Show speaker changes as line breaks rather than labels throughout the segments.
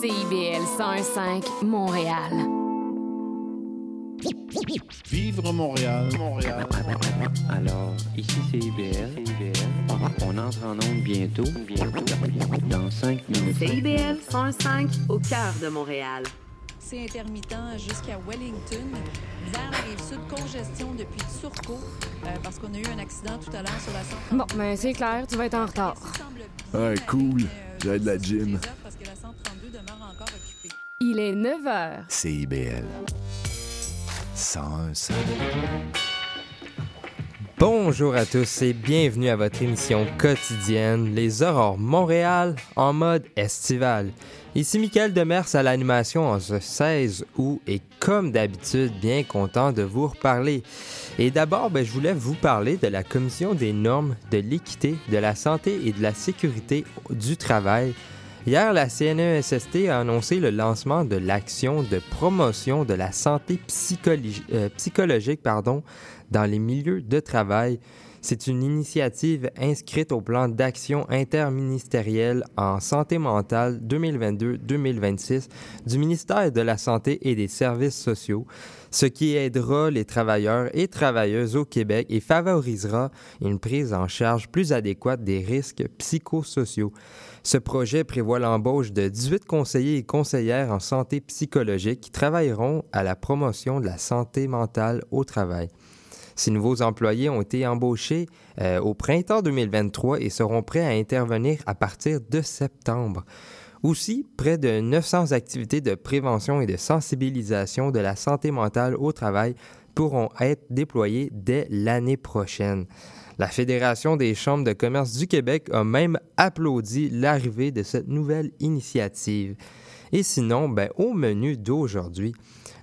CIBL 105 Montréal.
Vivre Montréal, Montréal.
Alors, ici c'est IBL. On entre en onde bientôt, bientôt, dans 5 minutes.
CIBL 105 au cœur de Montréal.
C'est intermittent jusqu'à Wellington. Vers la rive sud, congestion depuis Turcot, euh, parce qu'on a eu un accident tout à l'heure sur la 132.
Bon, ben c'est clair, tu vas être en retard.
Ouais, cool. J'ai de la gym.
Il est 9 h.
CIBL. 101
Bonjour à tous et bienvenue à votre émission quotidienne Les Aurores Montréal en mode estival. Ici Michael Demers à l'animation en ce 16 août et comme d'habitude bien content de vous reparler. Et d'abord, ben, je voulais vous parler de la Commission des normes de l'équité, de la santé et de la sécurité du travail. Hier, la CNESST a annoncé le lancement de l'action de promotion de la santé euh, psychologique dans les milieux de travail. C'est une initiative inscrite au plan d'action interministériel en santé mentale 2022-2026 du ministère de la Santé et des Services sociaux, ce qui aidera les travailleurs et travailleuses au Québec et favorisera une prise en charge plus adéquate des risques psychosociaux. Ce projet prévoit l'embauche de 18 conseillers et conseillères en santé psychologique qui travailleront à la promotion de la santé mentale au travail. Ces nouveaux employés ont été embauchés euh, au printemps 2023 et seront prêts à intervenir à partir de septembre. Aussi, près de 900 activités de prévention et de sensibilisation de la santé mentale au travail pourront être déployées dès l'année prochaine. La Fédération des chambres de commerce du Québec a même applaudi l'arrivée de cette nouvelle initiative. Et sinon, ben, au menu d'aujourd'hui,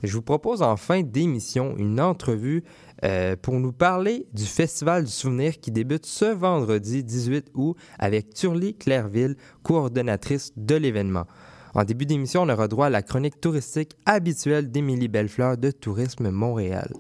je vous propose en fin d'émission une entrevue euh, pour nous parler du Festival du souvenir qui débute ce vendredi 18 août avec Turly Clairville, coordonnatrice de l'événement. En début d'émission, on aura droit à la chronique touristique habituelle d'Émilie Bellefleur de Tourisme Montréal.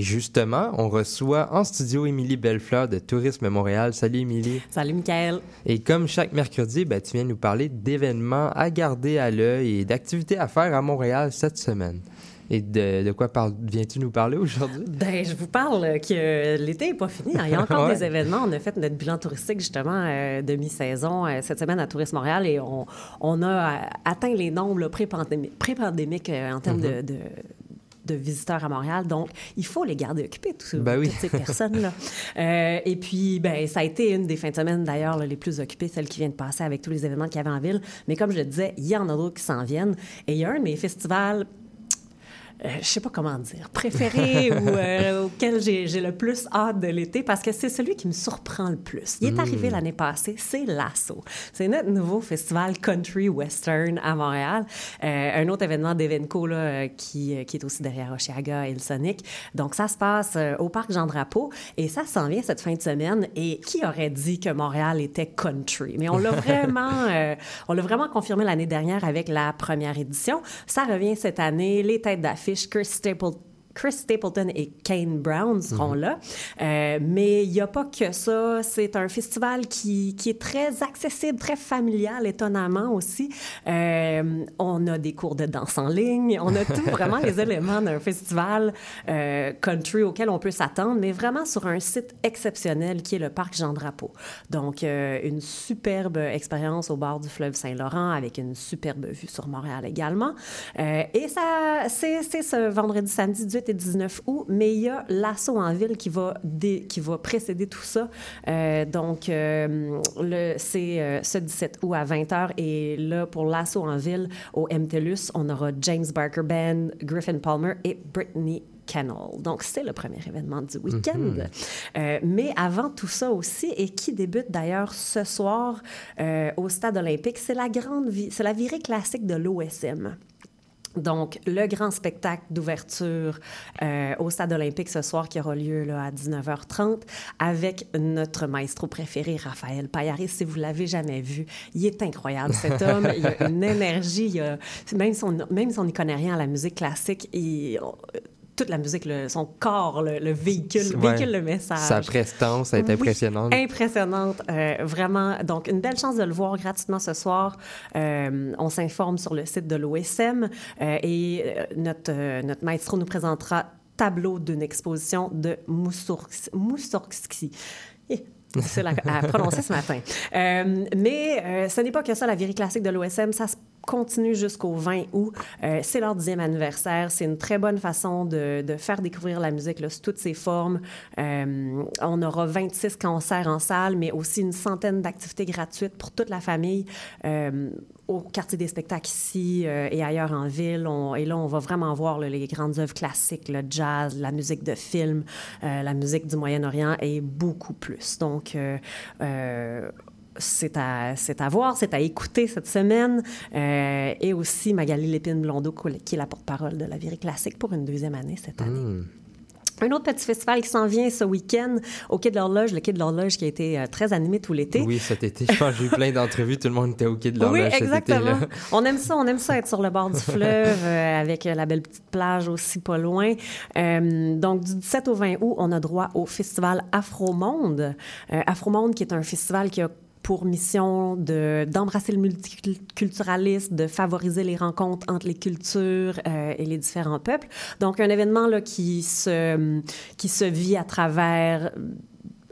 Et justement, on reçoit en studio Émilie Bellefleur de Tourisme Montréal. Salut Émilie.
Salut, Michael.
Et comme chaque mercredi, ben, tu viens nous parler d'événements à garder à l'œil et d'activités à faire à Montréal cette semaine. Et de, de quoi viens-tu nous parler aujourd'hui?
Ben, je vous parle que l'été n'est pas fini. hein. Il y a encore
Ouais.
des événements. On a fait notre bilan touristique, justement, euh, de mi-saison euh, cette semaine à Tourisme Montréal et on, on a euh, atteint les nombres pré-pandémiques euh, en termes
Mm-hmm.
de, de de visiteurs à Montréal. Donc, il faut les garder occupés, tous,
Ben oui.
toutes ces personnes-là. Euh, et puis, ben, ça a été une des fins de semaine, d'ailleurs, les plus occupées, celle qui vient de passer avec tous les événements qu'il y avait en ville. Mais comme je le disais, il y en a d'autres qui s'en viennent. Et il y a un de mes festivals euh, je sais pas comment dire, préféré ou euh, auquel j'ai le plus hâte de l'été parce que c'est celui qui me surprend le plus. Il est arrivé l'année passée, c'est Lasso. C'est notre nouveau festival country western à Montréal. Euh, un autre événement d'Evenco là, euh, qui, qui est aussi derrière Oshiaga et le Sonic. Donc ça se passe au parc Jean-Drapeau et ça s'en vient cette fin de semaine. Et qui aurait dit que Montréal était country? Mais on l'a vraiment, on l'a vraiment confirmé l'année dernière avec la première édition. Ça revient cette année. Les têtes d'affiche, Chris Stapleton. Chris Stapleton et Kane Brown seront là. Euh, mais il n'y a pas que ça. C'est un festival qui, qui est très accessible, très familial, étonnamment aussi. Euh, on a des cours de danse en ligne. On a tout vraiment les éléments d'un festival euh, country auquel on peut s'attendre, mais vraiment sur un site exceptionnel qui est le parc Jean-Drapeau. Donc, une superbe expérience au bord du fleuve Saint-Laurent avec une superbe vue sur Montréal également. Et ça, c'est c'est ce vendredi, samedi 18 et 19 août, mais il y a l'assaut en ville qui va, dé- qui va précéder tout ça. Euh, donc, euh, c'est euh, ce 17 août à 20h. Et là, pour l'assaut en ville, au MTLUS, on aura James Barker Band, Griffin Palmer et Brittany Kennel. Donc, c'est le premier événement du week-end. Euh, mais avant tout ça aussi, et qui débute d'ailleurs ce soir euh, au Stade olympique, c'est la grande, c'est la virée classique de l'OSM. Donc, le grand spectacle d'ouverture euh, au Stade olympique ce soir qui aura lieu là, à 19h30 avec notre maestro préféré, Raphaël Payaris. Si vous l'avez jamais vu, il est incroyable, cet homme. il a une énergie. Il a, même, si on, même si on n'y connaît rien à la musique classique, il, toute la musique, le, son corps, le, le véhicule,
Ouais.
véhicule le message.
Sa prestance est
Oui,
impressionnante.
Impressionnante, euh, vraiment. Donc, une belle chance de le voir gratuitement ce soir. Euh, on s'informe sur le site de l'OSM euh, et euh, notre, notre maestro nous présentera tableau d'une exposition de Moussorgsky. Eh, C'est la- à prononcer ce matin. Euh, mais euh, ce n'est pas que ça, la virée classique de l'OSM. Ça se continue jusqu'au 20 août. Euh, c'est leur dixième anniversaire. C'est une très bonne façon de, faire découvrir la musique sous toutes ses formes. Euh, on aura 26 concerts en salle, mais aussi une centaine d'activités gratuites pour toute la famille. Euh, au quartier des spectacles ici et ailleurs en ville. Et là, on va vraiment voir les grandes œuvres classiques, le jazz, la musique de film, la musique du Moyen-Orient et beaucoup plus. Donc, euh, c'est à, c'est à voir, c'est à écouter cette semaine. Euh, et aussi Magali Lépine-Blondeau, qui est la porte-parole de la Virée Classique pour une deuxième année cette année.
Hmm.
Un autre petit festival qui s'en vient ce week-end au Quai de l'Horloge, le Quai de l'Horloge qui a été euh, très animé tout l'été.
Oui, cet été, je pense que j'ai eu plein d'entrevues. Tout le monde était au quai de l'horloge
Oui,
cet
exactement.
été-là.
On aime ça, on aime ça être sur le bord du fleuve euh, avec la belle petite plage aussi pas loin. Euh, donc du 17 au 20 août, on a droit au festival Afromonde. Euh, Afromonde qui est un festival qui a pour mission de- d'embrasser le multiculturalisme, de favoriser les rencontres entre les cultures euh, et les différents peuples. Donc, un événement là, qui, se, qui se vit à travers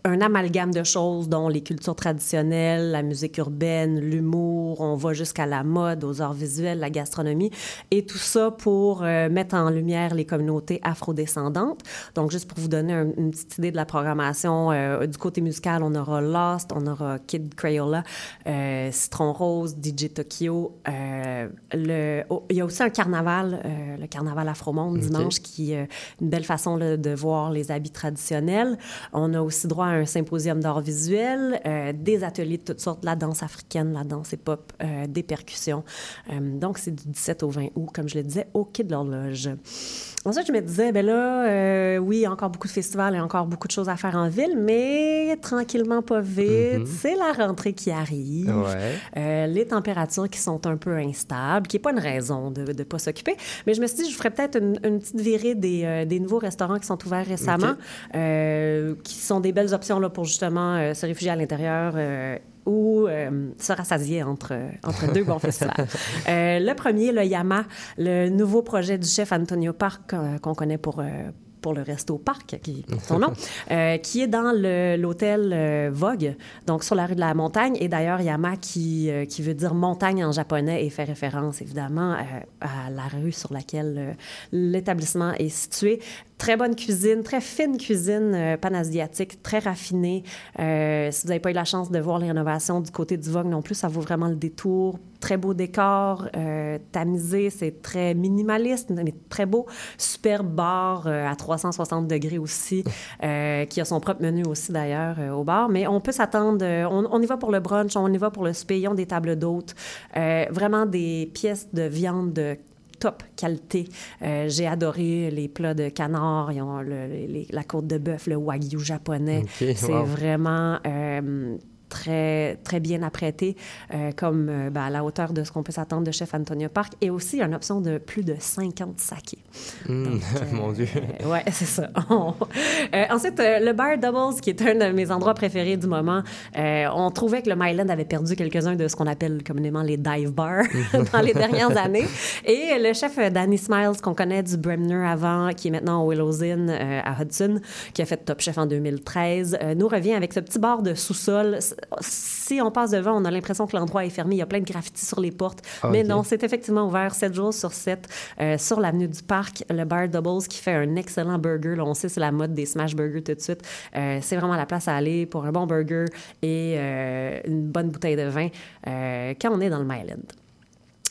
un amalgame de choses, dont les cultures traditionnelles, la musique urbaine, l'humour, on va jusqu'à la mode, aux arts visuels, la gastronomie, et tout ça pour euh, mettre en lumière les communautés afrodescendantes. Donc, juste pour vous donner un- une petite idée de la programmation, euh, du côté musical, on aura Lost, on aura Kid Crayola, euh, Citron Rose, DJ Tokyo. euh, le, oh, il y a aussi un carnaval, le carnaval Afromonde dimanche, qui est une belle façon là, de voir les habits traditionnels. On a aussi droit un symposium d'art visuel, euh, des ateliers de toutes sortes, la danse africaine, la danse hip-hop, euh, des percussions. Euh, donc, c'est du 17 au 20 août, comme je le disais, au Quai de l'Horloge. Ensuite, je me disais, ben là, euh, oui, encore beaucoup de festivals et encore beaucoup de choses à faire en ville, mais tranquillement, pas vite. C'est la rentrée qui arrive.
Ouais.
Euh, les températures qui sont un peu instables, qui n'est pas une raison de ne pas s'occuper. Mais je me suis dit, je ferais peut-être une, une petite virée des, euh, des nouveaux restaurants qui sont ouverts récemment, qui sont des belles options là, pour justement se réfugier à l'intérieur. Ou euh, se rassasier entre, entre deux bons festivals. Euh, le premier, le Yama, le nouveau projet du chef Antonio Park, euh, qu'on connaît pour, pour le Resto Parc, qui est son nom, euh, qui est dans l'hôtel euh, Vogue, donc sur la rue de la Montagne. Et d'ailleurs, Yama, qui, euh, qui veut dire montagne en japonais, et fait référence évidemment à la rue sur laquelle l'établissement est situé. Très bonne cuisine, très fine cuisine euh, panasiatique, très raffinée. Euh, si vous n'avez pas eu la chance de voir les rénovations du côté du Vogue non plus, ça vaut vraiment le détour. Très beau décor, euh, tamisé, c'est très minimaliste, mais très beau. Superbe bar à 360 degrés aussi, euh, qui a son propre menu aussi d'ailleurs au bar. Mais on peut s'attendre, on, on y va pour le brunch, on y va pour le ont des tables d'hôtes, vraiment des pièces de viande de top qualité. Euh, J'ai adoré les plats de canard, ils ont le- les- la côte de bœuf, le wagyu japonais. C'est
wow.
vraiment euh, très, très bien apprêté, euh, comme euh, ben, à la hauteur de ce qu'on peut s'attendre de chef Antonio Park, et aussi une option de plus de 50 sakés.
Hmm, Mon Dieu.
Euh, ouais, c'est ça. Ensuite, le Bar Doubles, qui est un de mes endroits préférés du moment, on trouvait que le Myland avait perdu quelques-uns de ce qu'on appelle communément les dive bars dans les dernières années. Et le chef Danny Smiles, qu'on connaît du Bremner avant, qui est maintenant au Willows Inn à Hudson, qui a fait Top Chef en 2013, euh, nous revient avec ce petit bar de sous-sol. Si on passe devant, on a l'impression que l'endroit est fermé. Il y a plein de graffitis sur les portes.
Ah,
Mais non, c'est effectivement ouvert 7 jours sur 7 euh, sur l'avenue du Parc. Le Bar Doubles qui fait un excellent burger. Là, on sait c'est la mode des smash burgers tout de suite. Euh, c'est vraiment la place à aller pour un bon burger et euh, une bonne bouteille de vin quand on est dans le Myland.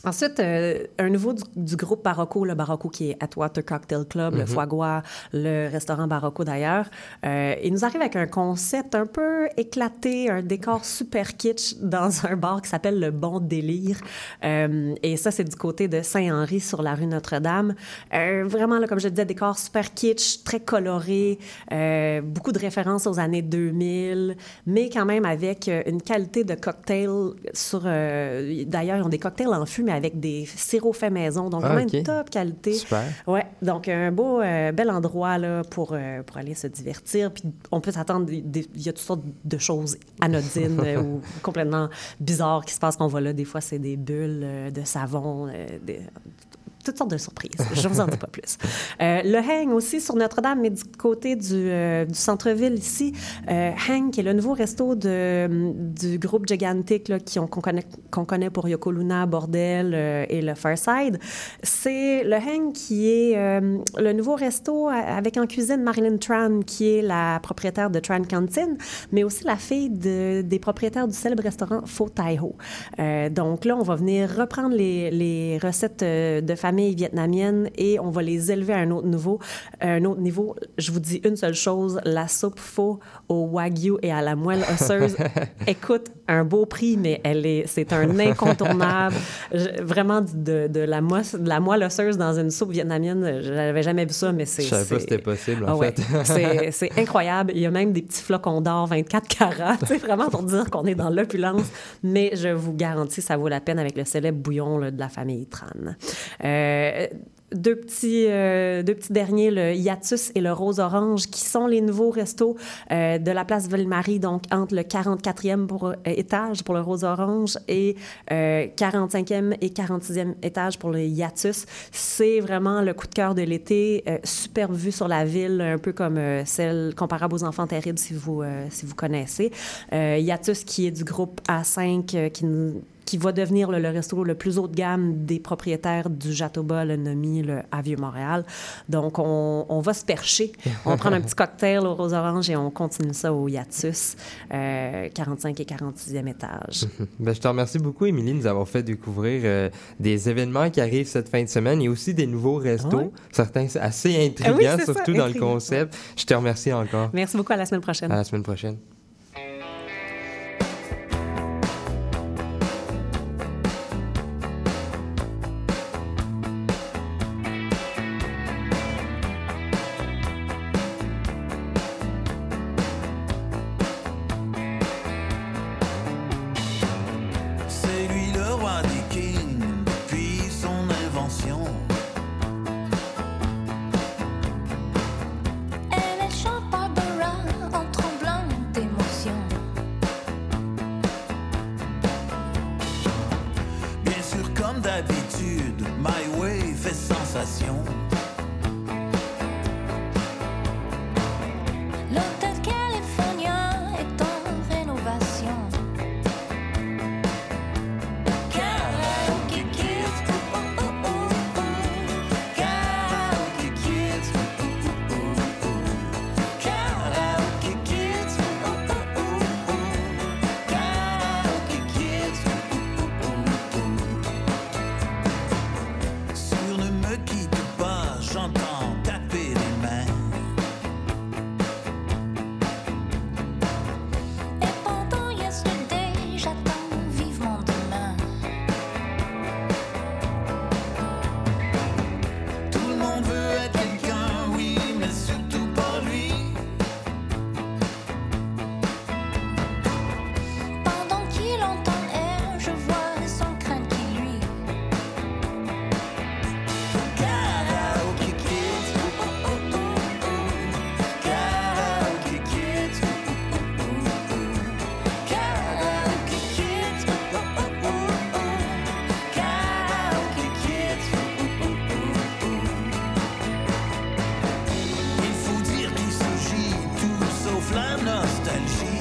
Ensuite, euh, un nouveau du, du groupe Barocco, le Barocco qui est Atwater Cocktail Club, le Foie Gras, le restaurant Barocco d'ailleurs. Euh, il nous arrive avec un concept un peu éclaté, un décor super kitsch dans un bar qui s'appelle le Bon Délire. Euh, et ça, c'est du côté de Saint-Henri sur la rue Notre-Dame. Vraiment, là, comme je disais, décor super kitsch, très coloré, beaucoup de références aux années 2000, mais quand même avec une qualité de cocktail sur... D'ailleurs, ils ont des cocktails en fût, mais avec des sirops faits maison, donc
Ah,
vraiment une top qualité.
Super.
Ouais, donc un beau, euh, bel endroit là, pour, euh, pour aller se divertir. Puis on peut s'attendre, il y a toutes sortes de choses anodines euh, ou complètement bizarres qui se passent quand on va là. Des fois, c'est des bulles de savon, des- toutes sortes de surprises. Je ne vous en dis pas plus. Euh, le Hang aussi sur Notre-Dame, mais du côté du, euh, du centre-ville ici. Euh, Hang, qui est le nouveau resto du groupe Gigantic qu'on connaît, qu'on connaît pour Yoko Luna, Bordel euh, et le Farside. C'est le Hang qui est le nouveau resto avec en cuisine Marilyn Tran, qui est la propriétaire de Tran Canteen, mais aussi la fille de- des propriétaires du célèbre restaurant Pho Tai Ho. Euh, donc là, on va venir reprendre les, recettes de famille vietnamienne et on va les élever à un autre niveau. Un autre niveau, je vous dis une seule chose, la soupe pho au wagyu et à la moelle osseuse. Écoute, un beau prix, mais elle est, c'est un incontournable. Je- vraiment de, de la moelle, de la moelle osseuse dans une soupe vietnamienne, je n'avais jamais vu ça, mais c'est...
Je savais pas si c'était possible, en
ah ouais.
fait.
c'est, c'est incroyable. Il y a même des petits flocons d'or 24 carats, c'est vraiment pour dire qu'on est dans l'opulence. Mais je vous garantis, ça vaut la peine avec le célèbre bouillon là, de la famille Tran. Euh, deux petits, euh, deux petits derniers, le Hiatus et le Rose Orange, qui sont les nouveaux restos euh, de la place Ville-Marie, donc entre le 44e pour, euh, étage pour le Rose Orange et euh, 45e et 46e étage pour le Hiatus. C'est vraiment le coup de cœur de l'été, euh, super vue sur la ville, un peu comme euh, celle comparable aux Enfants Terribles, si vous, euh, si vous connaissez. Euh, Hiatus, qui est du groupe A5, euh, qui nous qui va devenir le, le resto le plus haut de gamme des propriétaires du Jatoba, le Nomi, le à Vieux-Montréal. Donc, on, on va se percher. On va prendre un petit cocktail au rose orange et on continue ça au Yatus, euh, 45 et 46e étage.
Ben, je te remercie beaucoup, Émilie, de nous avoir fait découvrir euh, des événements qui arrivent cette fin de semaine et aussi des nouveaux restos.
Ah ouais?
Certains c'est assez intrigants,
Ah oui, ça,
surtout dans le concept. Je te remercie encore.
Merci beaucoup. À la semaine prochaine.
À la semaine prochaine.
nostalgie.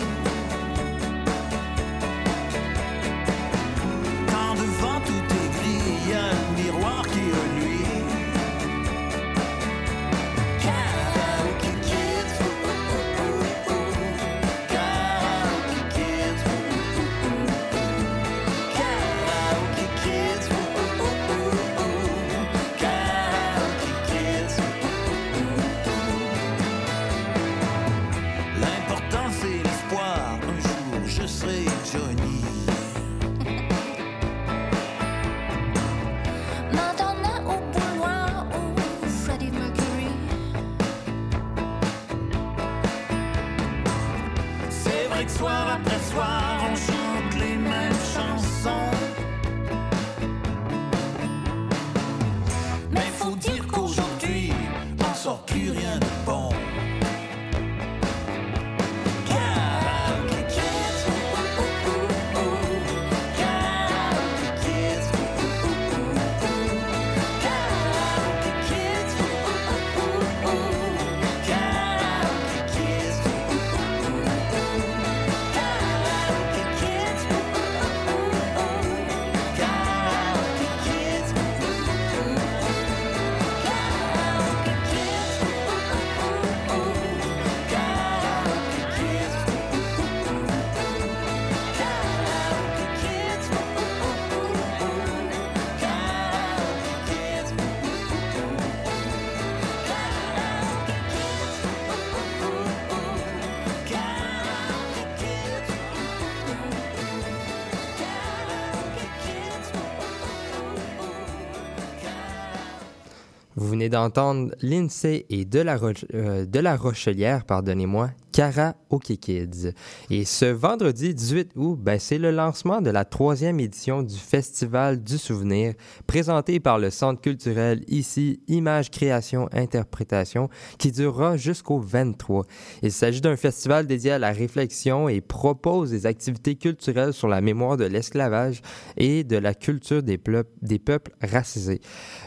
Vous venez d'entendre l'INSEE et de la, euh, de la Rochelière, pardonnez-moi, Karaoke Kids. Et ce vendredi 18 août, ben, c'est le lancement de la troisième édition du Festival du Souvenir, présenté par le Centre culturel ici, Images, Création, Interprétation, qui durera jusqu'au 23. Il s'agit d'un festival dédié à la réflexion et propose des activités culturelles sur la mémoire de l'esclavage et de la culture des, des peuples racisés.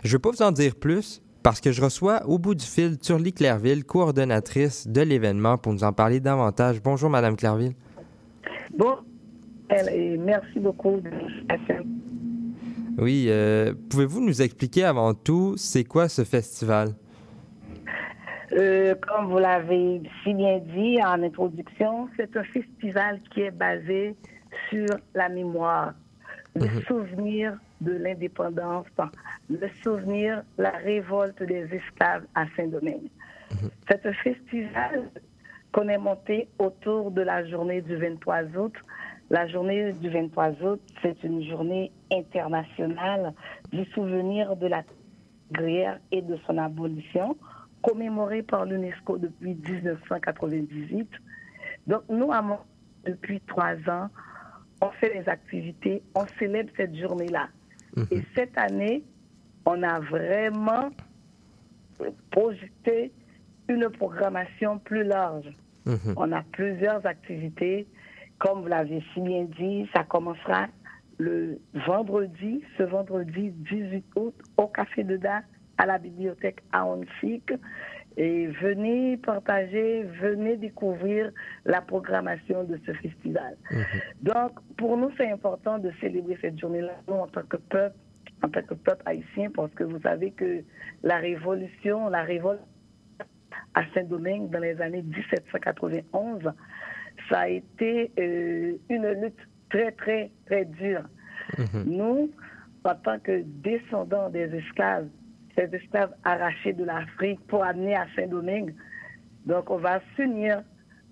Je ne vais pas vous en dire plus? Parce que je reçois au bout du fil Turly Clairville, coordonnatrice de l'événement, pour nous en parler davantage. Bonjour, Madame Clairville.
Bon, et merci beaucoup.
Oui, euh, pouvez-vous nous expliquer avant tout, c'est quoi ce festival?
Euh, comme vous l'avez si bien dit en introduction, c'est un festival qui est basé sur la mémoire, le
Mhm.
souvenir de l'indépendance, le souvenir la révolte des esclaves à Saint-Domingue. C'est un festival qu'on est monté autour de la journée du 23 août. La journée du 23 août, c'est une journée internationale du souvenir de la guerre et de son abolition, commémorée par l'UNESCO depuis 1998. Donc, nous, à depuis trois ans, on fait des activités, on célèbre cette journée-là. Et cette année, on a vraiment projeté une programmation plus large.
Mhm.
On a plusieurs activités. Comme vous l'avez si bien dit, ça commencera le vendredi, ce vendredi 18 août, au Café de Da, à la bibliothèque Aonsic. Et venez partager, venez découvrir la programmation de ce festival. Donc, pour nous, c'est important de célébrer cette journée-là, nous, en tant que peuple, en tant que peuple haïtien, parce que vous savez que la révolution, la révolte à Saint-Domingue dans les années 1791, ça a été euh, une lutte très, très, très dure. Nous, en tant que descendants des esclaves, ces esclaves arrachés de l'Afrique pour amener à Saint-Domingue, donc on va s'unir,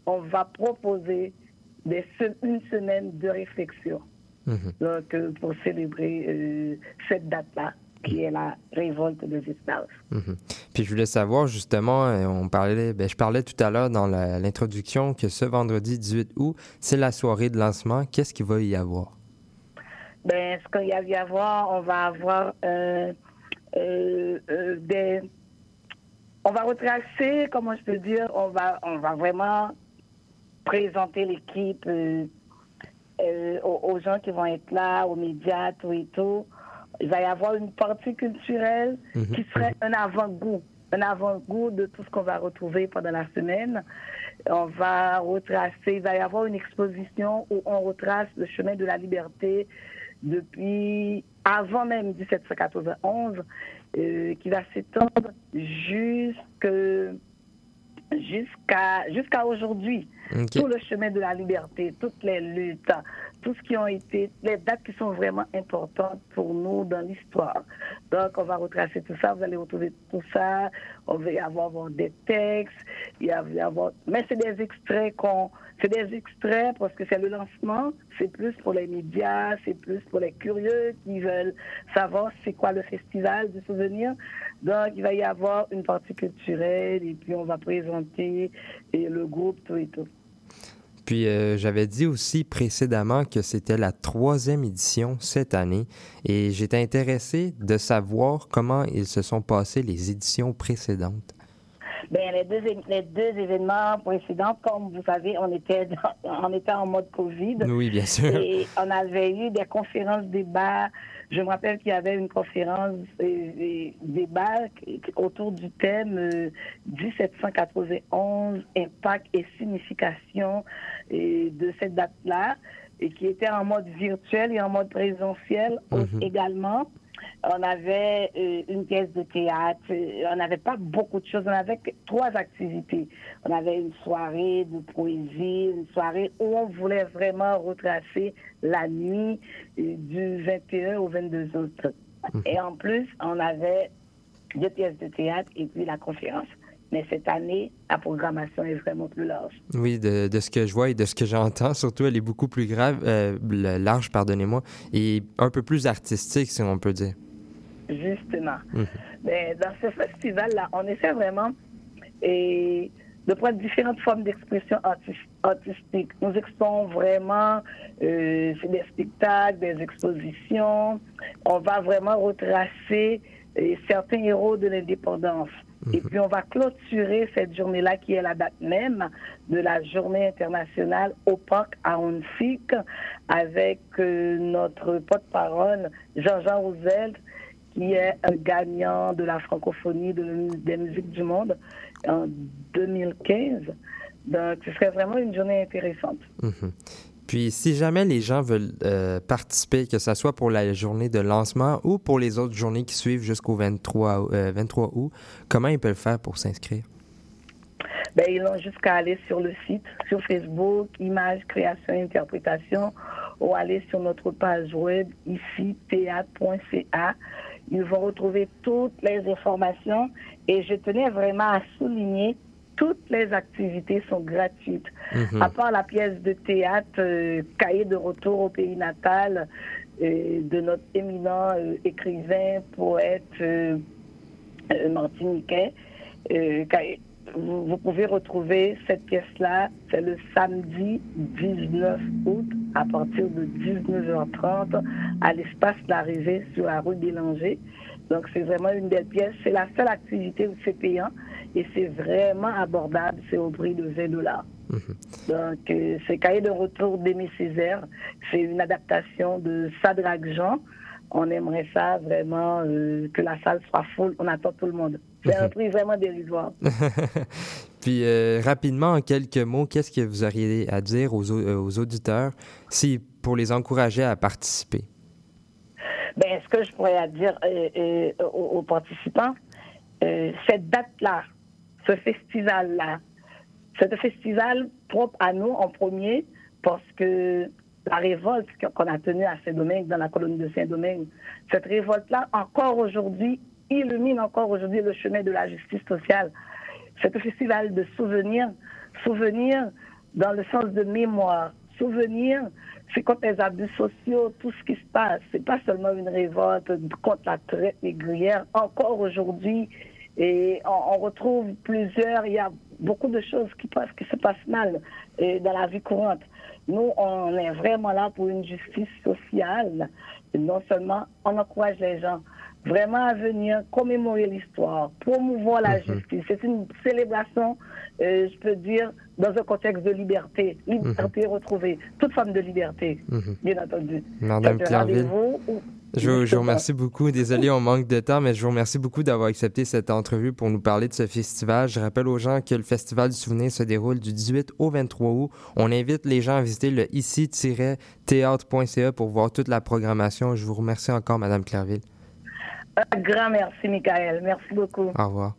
on va proposer des se- une semaine de réflexion
Mhm.
donc, euh, pour célébrer euh, cette date-là, qui est la révolte des esclaves.
Mhm. Puis je voulais savoir justement, euh, on parlait, ben, je parlais tout à l'heure dans l'introduction que ce vendredi 18 août, c'est la soirée de lancement. Qu'est-ce qu'il va y avoir?
Ben, ce qu'il y a y avoir, on va avoir euh, des. On va retracer, comment je peux dire, on va, on va vraiment présenter l'équipe euh, aux, aux gens qui vont être là, aux médias, tout et tout. Il va y avoir une partie culturelle
Mhm.
qui serait un avant-goût, un avant-goût de tout ce qu'on va retrouver pendant la semaine. On va retracer, il va y avoir une exposition où on retrace le chemin de la liberté depuis avant même 1791, euh, qui va s'étendre jusque jusqu'à jusqu'à aujourd'hui. Tout le chemin de la liberté, toutes les luttes, tout ce qui ont été, les dates qui sont vraiment importantes pour nous dans l'histoire. Donc, on va retracer tout ça, vous allez retrouver tout ça. On va y avoir des textes, il va y avoir, mais c'est des extraits qu'on, c'est des extraits parce que c'est le lancement, c'est plus pour les médias, c'est plus pour les curieux qui veulent savoir c'est quoi le festival du souvenir. Donc, il va y avoir une partie culturelle et puis on va présenter et le groupe, tout et tout.
Puis euh, j'avais dit aussi précédemment que c'était la troisième édition cette année et j'étais intéressé de savoir comment ils se sont passées les éditions précédentes.
Ben, les, deux, les deux événements précédents, comme vous savez, on était, dans- on était en mode Covid.
Oui, bien sûr.
Et on avait eu des conférences débats. Je me rappelle qu'il y avait une conférence euh, euh, débat autour du thème euh, 1791, impact et signification euh, de cette date-là, et qui était en mode virtuel et en mode présentiel
Mhm.
également. On avait euh, une pièce de théâtre, euh, on n'avait pas beaucoup de choses, on avait trois activités. On avait une soirée de poésie, une soirée où on voulait vraiment retracer la nuit euh, du 21 au 22 août. Et en plus, on avait deux pièces de théâtre et puis la conférence. Mais cette année, la programmation est vraiment plus large.
Oui, de, de ce que je vois et de ce que j'entends, surtout, elle est beaucoup plus grave, euh, large, pardonnez-moi, et un peu plus artistique, si on peut dire.
Justement.
Mhm.
Mais dans ce festival-là, on essaie vraiment et, de prendre différentes formes d'expression artis- artistique. Nous exposons vraiment euh, c'est des spectacles, des expositions. On va vraiment retracer euh, certains héros de l'indépendance. Et puis on va clôturer cette journée-là qui est la date même de la journée internationale au parc à Onsic avec euh, notre porte-parole Jean-Jean Roosevelt qui est un gagnant de la francophonie de, des musiques du monde en 2015. Donc, ce serait vraiment une journée intéressante.
Mhm. Puis, si jamais les gens veulent euh, participer, que ce soit pour la journée de lancement ou pour les autres journées qui suivent jusqu'au 23, août- euh, 23 août, comment ils peuvent faire pour s'inscrire?
Ben, ils ont jusqu'à aller sur le site, sur Facebook, Images, Création, Interprétation, ou aller sur notre page web ici, théâtre.ca. Ils vont retrouver toutes les informations et je tenais vraiment à souligner toutes les activités sont gratuites.
Mhm.
À part la pièce de théâtre euh, Cahier de retour au pays natal euh, de notre éminent euh, écrivain, poète euh, martiniquais, vous, vous pouvez retrouver cette pièce-là, c'est le samedi 19 août à partir de 19h30 à l'espace Larrivée sur la rue Bélanger. Donc c'est vraiment une belle pièce. C'est la seule activité où c'est payant et c'est vraiment abordable. C'est au prix de 20 dollars. Donc euh, c'est Cahier de retour d'Aimé Césaire. C'est une adaptation de Sadrag Jean. On aimerait ça vraiment euh, que la salle soit full. On attend tout le monde. C'est un prix vraiment dérisoire.
Puis, euh, rapidement, en quelques mots, qu'est-ce que vous auriez à dire aux, au- euh, aux auditeurs si, pour les encourager à participer?
Ben, ce que je pourrais dire aux, aux participants, cette date-là, ce festival-là, c'est un festival propre à nous en premier parce que la révolte qu'on a tenue à Saint-Domingue, dans la colonie de Saint-Domingue, cette révolte-là, encore aujourd'hui, illumine encore aujourd'hui le chemin de la justice sociale. C'est un festival de souvenirs, souvenirs dans le sens de mémoire. Souvenir, c'est contre les abus sociaux, tout ce qui se passe. C'est pas seulement une révolte contre la traite négrière. Encore aujourd'hui, et on, on retrouve plusieurs, il y a beaucoup de choses qui, passent, qui se passent mal euh, dans la vie courante. Nous, on est vraiment là pour une justice sociale. Et non seulement, on encourage les gens vraiment à venir commémorer l'histoire, promouvoir la justice. C'est une célébration, euh, je peux dire, dans un contexte de liberté. Liberté retrouvée. Toute forme de liberté,
Mhm.
bien entendu.
Madame
où-
Je, vous- je vous remercie beaucoup. Désolé, on manque de temps, mais je vous remercie beaucoup d'avoir accepté cette entrevue pour nous parler de ce festival. Je rappelle aux gens que le Festival du Souvenir se déroule du 18 au 23 août. On invite les gens à visiter le ici-théâtre.ca pour voir toute la programmation. Je vous remercie encore, Madame Clairville.
Un grand merci, Michael. Merci beaucoup.
Au revoir.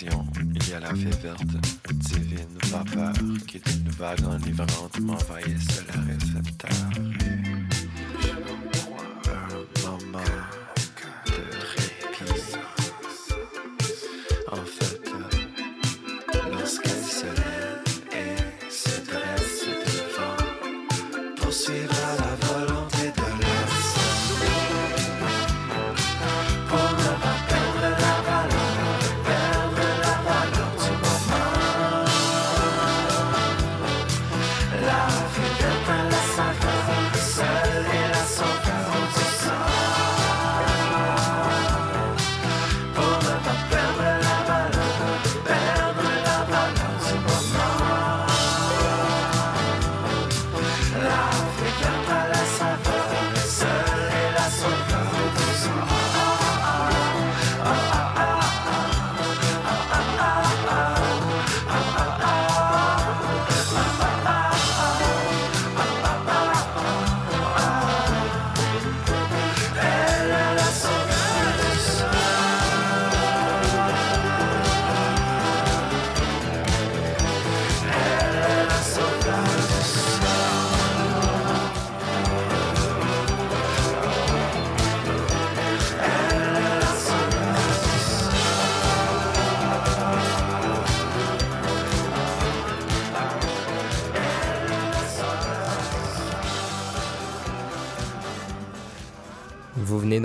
Il y a la fée verte, divine vapeur qui d'une vague enivrante m'envahisse le récepteur.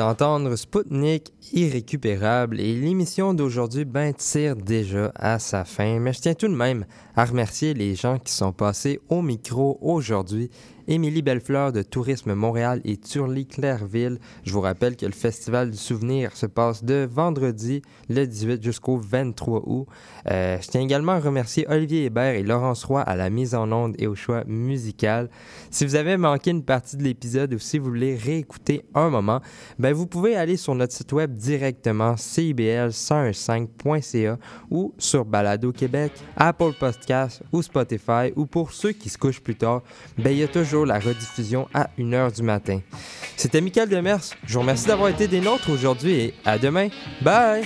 D'entendre Spoutnik irrécupérable et l'émission d'aujourd'hui ben, tire déjà à sa fin, mais je tiens tout de même à remercier les gens qui sont passés au micro aujourd'hui. Émilie Bellefleur de Tourisme Montréal et Turly Clairville. Je vous rappelle que le Festival du Souvenir se passe de vendredi le 18 jusqu'au 23 août. Euh, je tiens également à remercier Olivier Hébert et Laurence Roy à la mise en onde et au choix musical. Si vous avez manqué une partie de l'épisode ou si vous voulez réécouter un moment, ben vous pouvez aller sur notre site web directement cibl1015.ca ou sur Balado Québec, Apple Podcasts ou Spotify ou pour ceux qui se couchent plus tard, ben il y a toujours la rediffusion à 1h du matin. C'était Michael Demers. Je vous remercie d'avoir été des nôtres aujourd'hui et à demain. Bye!